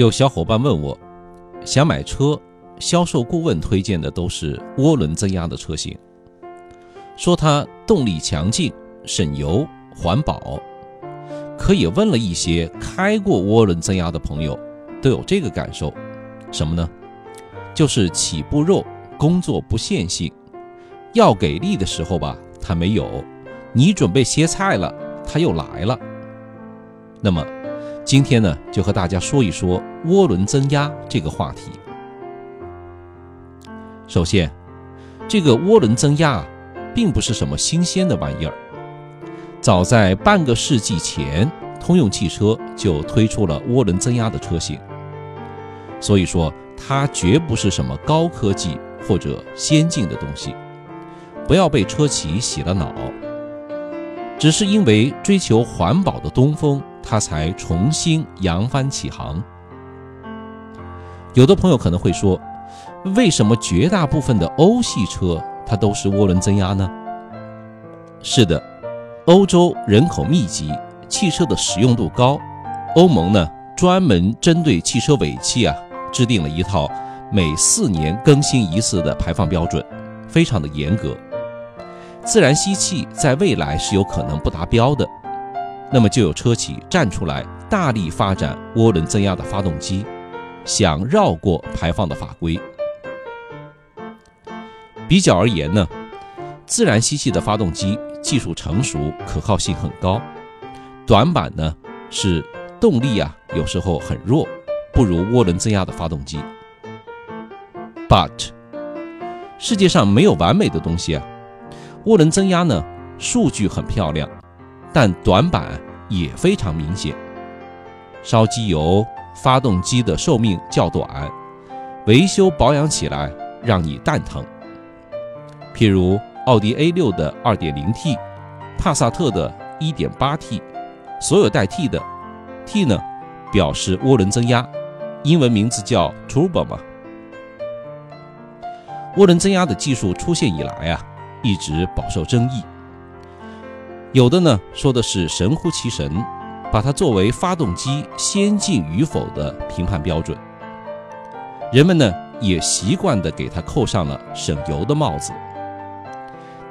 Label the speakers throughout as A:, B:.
A: 有小伙伴问我，想买车，销售顾问推荐的都是涡轮增压的车型，说它动力强劲、省油、环保。可也问了一些开过涡轮增压的朋友，都有这个感受，什么呢？就是起步肉，工作不线性，要给力的时候吧，它没有；你准备歇菜了，它又来了。那么。今天呢，就和大家说一说涡轮增压这个话题。首先，这个涡轮增压并不是什么新鲜的玩意儿，早在半个世纪前，通用汽车就推出了涡轮增压的车型。所以说，它绝不是什么高科技或者先进的东西，不要被车企洗了脑。只是因为追求环保的东风。它才重新扬帆起航。有的朋友可能会说，为什么绝大部分的欧系车它都是涡轮增压呢？是的，欧洲人口密集，汽车的使用度高，欧盟呢专门针对汽车尾气啊制定了一套每四年更新一次的排放标准，非常的严格。自然吸气在未来是有可能不达标的。那么就有车企站出来，大力发展涡轮增压的发动机，想绕过排放的法规。比较而言呢，自然吸气的发动机技术成熟，可靠性很高。短板呢是动力啊有时候很弱，不如涡轮增压的发动机。But 世界上没有完美的东西啊，涡轮增压呢数据很漂亮。但短板也非常明显，烧机油，发动机的寿命较短，维修保养起来让你蛋疼。譬如奥迪 A6 的 2.0T，帕萨特的 1.8T，所有带 T 的，T 呢表示涡轮增压，英文名字叫 Turbo 嘛。涡轮增压的技术出现以来啊，一直饱受争议。有的呢说的是神乎其神，把它作为发动机先进与否的评判标准。人们呢也习惯的给它扣上了省油的帽子。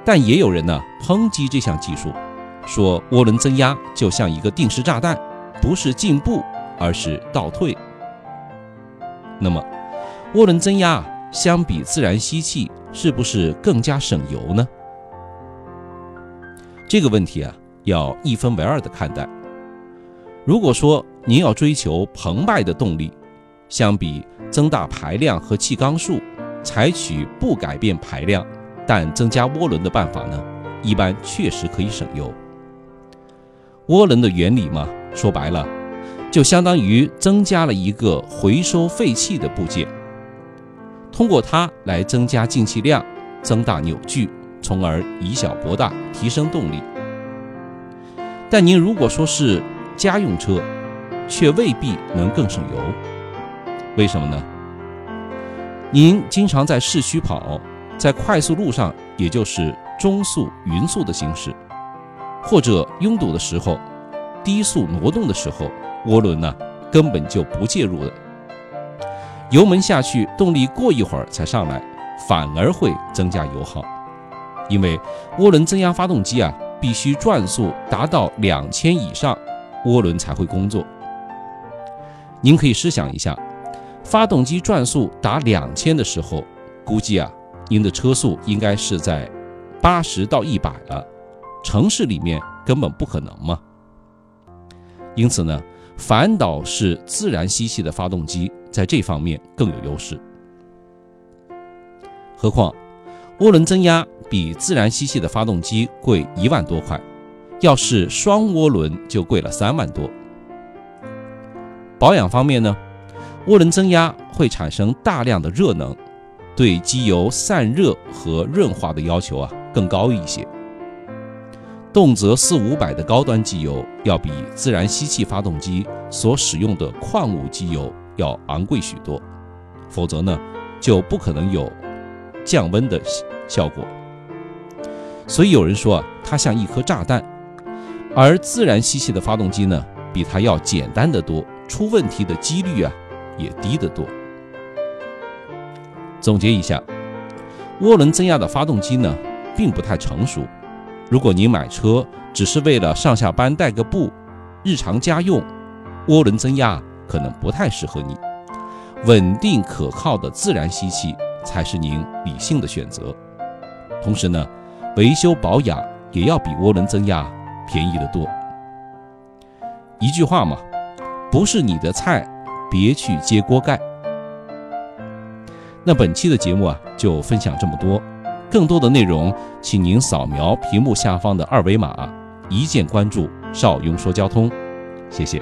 A: 但也有人呢抨击这项技术，说涡轮增压就像一个定时炸弹，不是进步，而是倒退。那么，涡轮增压相比自然吸气，是不是更加省油呢？这个问题啊，要一分为二的看待。如果说您要追求澎湃的动力，相比增大排量和气缸数，采取不改变排量但增加涡轮的办法呢，一般确实可以省油。涡轮的原理嘛，说白了，就相当于增加了一个回收废气的部件，通过它来增加进气量，增大扭矩。从而以小博大，提升动力。但您如果说是家用车，却未必能更省油。为什么呢？您经常在市区跑，在快速路上，也就是中速、匀速的行驶，或者拥堵的时候，低速挪动的时候，涡轮呢根本就不介入的。油门下去，动力过一会儿才上来，反而会增加油耗。因为涡轮增压发动机啊，必须转速达到两千以上，涡轮才会工作。您可以试想一下，发动机转速达两千的时候，估计啊，您的车速应该是在八十到一百了，城市里面根本不可能嘛。因此呢，反倒是自然吸气的发动机在这方面更有优势。何况。涡轮增压比自然吸气的发动机贵一万多块，要是双涡轮就贵了三万多。保养方面呢，涡轮增压会产生大量的热能，对机油散热和润滑的要求啊更高一些。动辄四五百的高端机油，要比自然吸气发动机所使用的矿物机油要昂贵许多，否则呢就不可能有降温的。效果，所以有人说啊，它像一颗炸弹，而自然吸气的发动机呢，比它要简单的多，出问题的几率啊也低得多。总结一下，涡轮增压的发动机呢，并不太成熟。如果您买车只是为了上下班带个步、日常家用，涡轮增压可能不太适合你。稳定可靠的自然吸气才是您理性的选择。同时呢，维修保养也要比涡轮增压便宜得多。一句话嘛，不是你的菜，别去揭锅盖。那本期的节目啊，就分享这么多。更多的内容，请您扫描屏幕下方的二维码，一键关注邵雍说交通。谢谢。